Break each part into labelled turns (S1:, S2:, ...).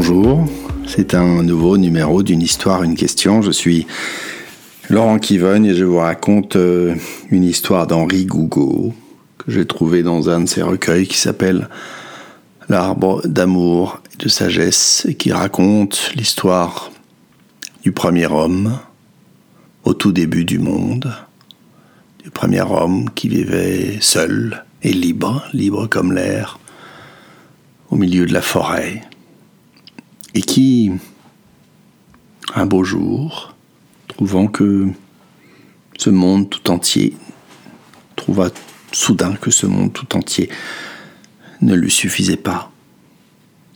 S1: Bonjour, c'est un nouveau numéro d'une histoire, une question. Je suis Laurent Kivogne et je vous raconte euh, une histoire d'Henri Gougaud que j'ai trouvée dans un de ses recueils qui s'appelle L'arbre d'amour et de sagesse et qui raconte l'histoire du premier homme au tout début du monde, du premier homme qui vivait seul et libre, libre comme l'air, au milieu de la forêt, et qui, un beau jour, trouvant que ce monde tout entier, trouva soudain que ce monde tout entier ne lui suffisait pas,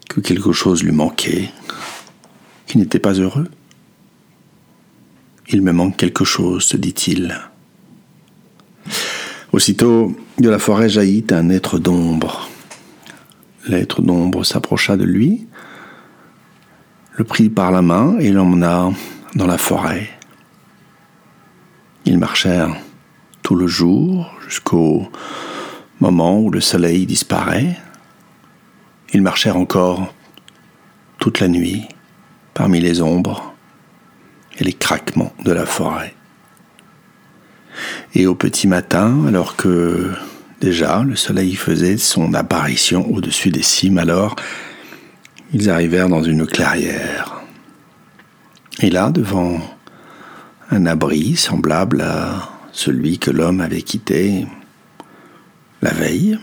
S1: que quelque chose lui manquait, qu'il n'était pas heureux. Il me manque quelque chose, se dit-il. Aussitôt, de la forêt jaillit un être d'ombre. L'être d'ombre s'approcha de lui, le prit par la main et l'emmena dans la forêt. Ils marchèrent tout le jour jusqu'au moment où le soleil disparaît. Ils marchèrent encore toute la nuit parmi les ombres et les craquements de la forêt. Et au petit matin, alors que déjà le soleil faisait son apparition au-dessus des cimes, alors ils arrivèrent dans une clairière. Et là, devant un abri semblable à celui que l'homme avait quitté la veille,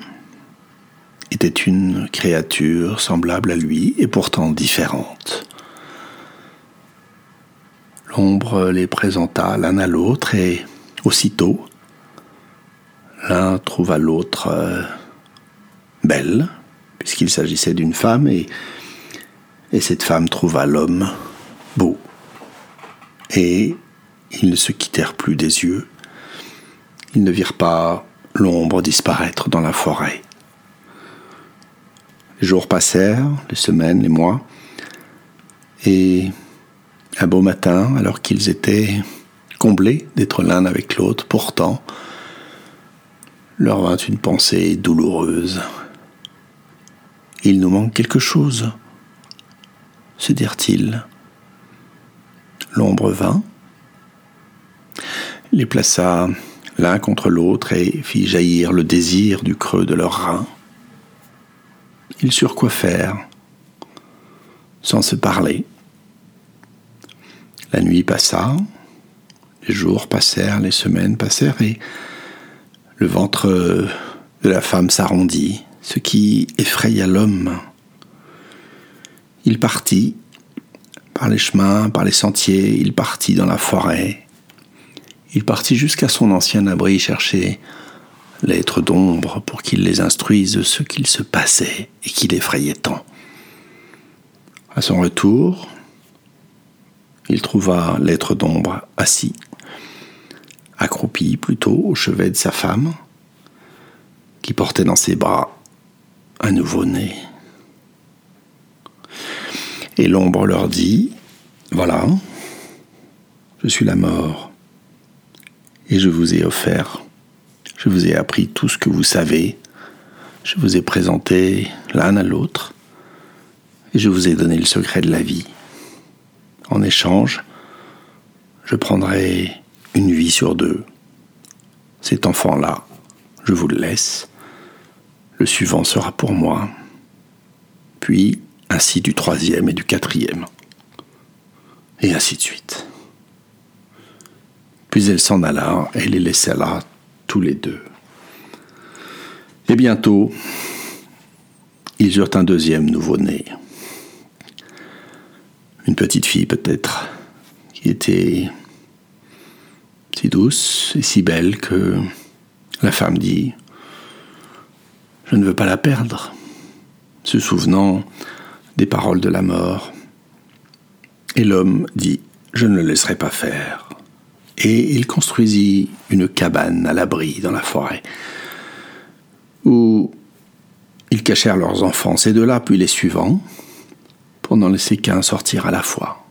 S1: était une créature semblable à lui et pourtant différente. L'ombre les présenta l'un à l'autre et aussitôt, l'un trouva l'autre euh, belle, puisqu'il s'agissait d'une femme, et et cette femme trouva l'homme beau. Et ils ne se quittèrent plus des yeux. Ils ne virent pas l'ombre disparaître dans la forêt. Les jours passèrent, les semaines, les mois, et un beau matin, alors qu'ils étaient comblés d'être l'un avec l'autre, pourtant, leur vint une pensée douloureuse. Il nous manque quelque chose se dirent-ils. L'ombre vint, les plaça l'un contre l'autre et fit jaillir le désir du creux de leurs reins. Ils surent quoi faire, sans se parler. La nuit passa, les jours passèrent, les semaines passèrent, et le ventre de la femme s'arrondit, ce qui effraya l'homme il partit par les chemins, par les sentiers, il partit dans la forêt. Il partit jusqu'à son ancien abri chercher l'être d'ombre pour qu'il les instruise de ce qu'il se passait et qui l'effrayait tant. À son retour, il trouva l'être d'ombre assis, accroupi plutôt au chevet de sa femme, qui portait dans ses bras un nouveau-né. Et l'ombre leur dit, voilà, je suis la mort, et je vous ai offert, je vous ai appris tout ce que vous savez, je vous ai présenté l'un à l'autre, et je vous ai donné le secret de la vie. En échange, je prendrai une vie sur deux. Cet enfant-là, je vous le laisse. Le suivant sera pour moi. Puis, du troisième et du quatrième, et ainsi de suite. Puis elle s'en alla et les laissa là tous les deux. Et bientôt, ils eurent un deuxième nouveau-né. Une petite fille peut-être, qui était si douce et si belle que la femme dit ⁇ Je ne veux pas la perdre ⁇ se souvenant des paroles de la mort. Et l'homme dit, je ne le laisserai pas faire. Et il construisit une cabane à l'abri dans la forêt, où ils cachèrent leurs enfants, ces deux-là, puis les suivants, pour n'en laisser qu'un sortir à la fois.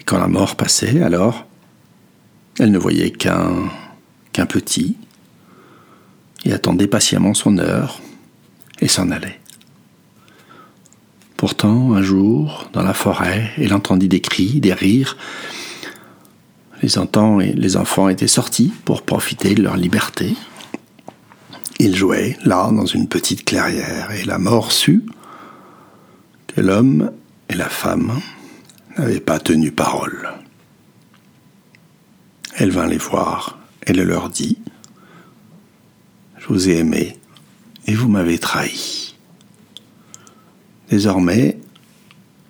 S1: Et quand la mort passait, alors, elle ne voyait qu'un qu'un petit, et attendait patiemment son heure, et s'en allait. Pourtant, un jour, dans la forêt, elle entendit des cris, des rires. Les, enfants, les enfants étaient sortis pour profiter de leur liberté. Ils jouaient là, dans une petite clairière, et la mort sut que l'homme et la femme n'avaient pas tenu parole. Elle vint les voir et le leur dit Je vous ai aimé et vous m'avez trahi. Désormais,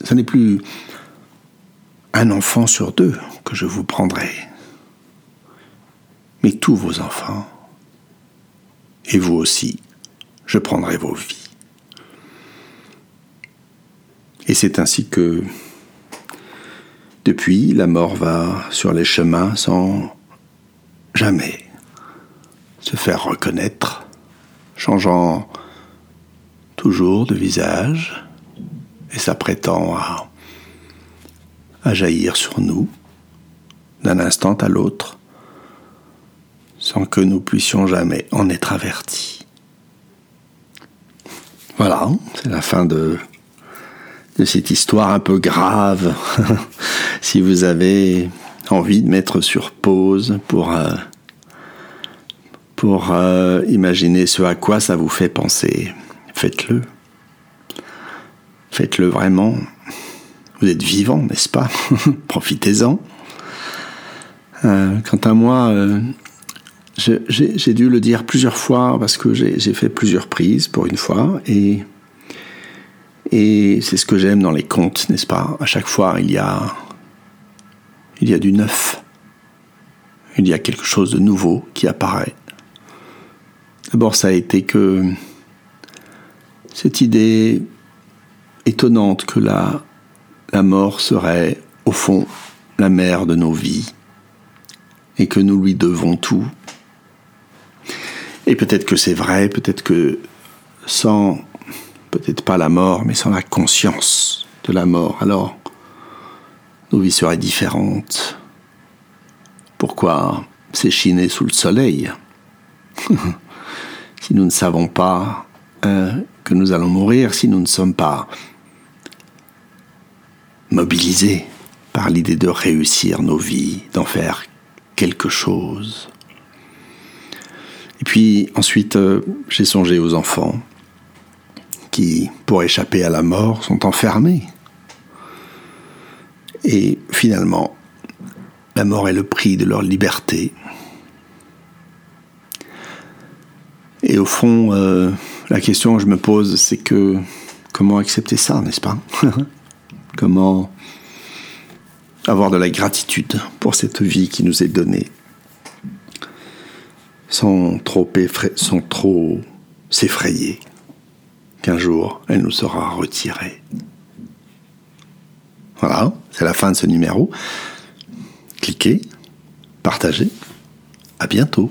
S1: ce n'est plus un enfant sur deux que je vous prendrai, mais tous vos enfants. Et vous aussi, je prendrai vos vies. Et c'est ainsi que depuis, la mort va sur les chemins sans jamais se faire reconnaître, changeant toujours de visage et s'apprêtant à, à jaillir sur nous d'un instant à l'autre sans que nous puissions jamais en être avertis. Voilà, c'est la fin de cette histoire un peu grave. si vous avez envie de mettre sur pause pour, euh, euh, imaginer ce à quoi ça vous fait penser, faites-le. Faites-le vraiment. Vous êtes vivant, n'est-ce pas Profitez-en. Euh, quant à moi, j'ai dû le dire plusieurs fois parce que j'ai fait plusieurs prises pour une fois et c'est ce que j'aime dans les contes, n'est-ce pas? À chaque fois, il y a du neuf. Il y a quelque chose de nouveau qui apparaît. D'abord, ça a été que cette idée étonnante que la, la mort serait, au fond, la mère de nos vies, et que nous lui devons tout. Et peut-être que c'est vrai, peut-être que sans peut-être pas la mort, mais sans la conscience de la mort, alors nos vies seraient différentes. Pourquoi s'échiner sous le soleil Si nous ne savons pas euh, que nous allons mourir, si nous ne sommes pas mobilisés par l'idée de réussir nos vies, d'en faire quelque chose. Et puis ensuite, euh, j'ai songé aux enfants qui, pour échapper à la mort, sont enfermés. Et finalement, la mort est le prix de leur liberté. Et au fond, euh, la question que je me pose, c'est que comment accepter ça, n'est-ce pas? Comment avoir de la gratitude pour cette vie qui nous est donnée sans trop, s'effrayer qu'un jour elle nous sera retirée. Voilà, c'est la fin de ce numéro. Cliquez, partagez. À bientôt.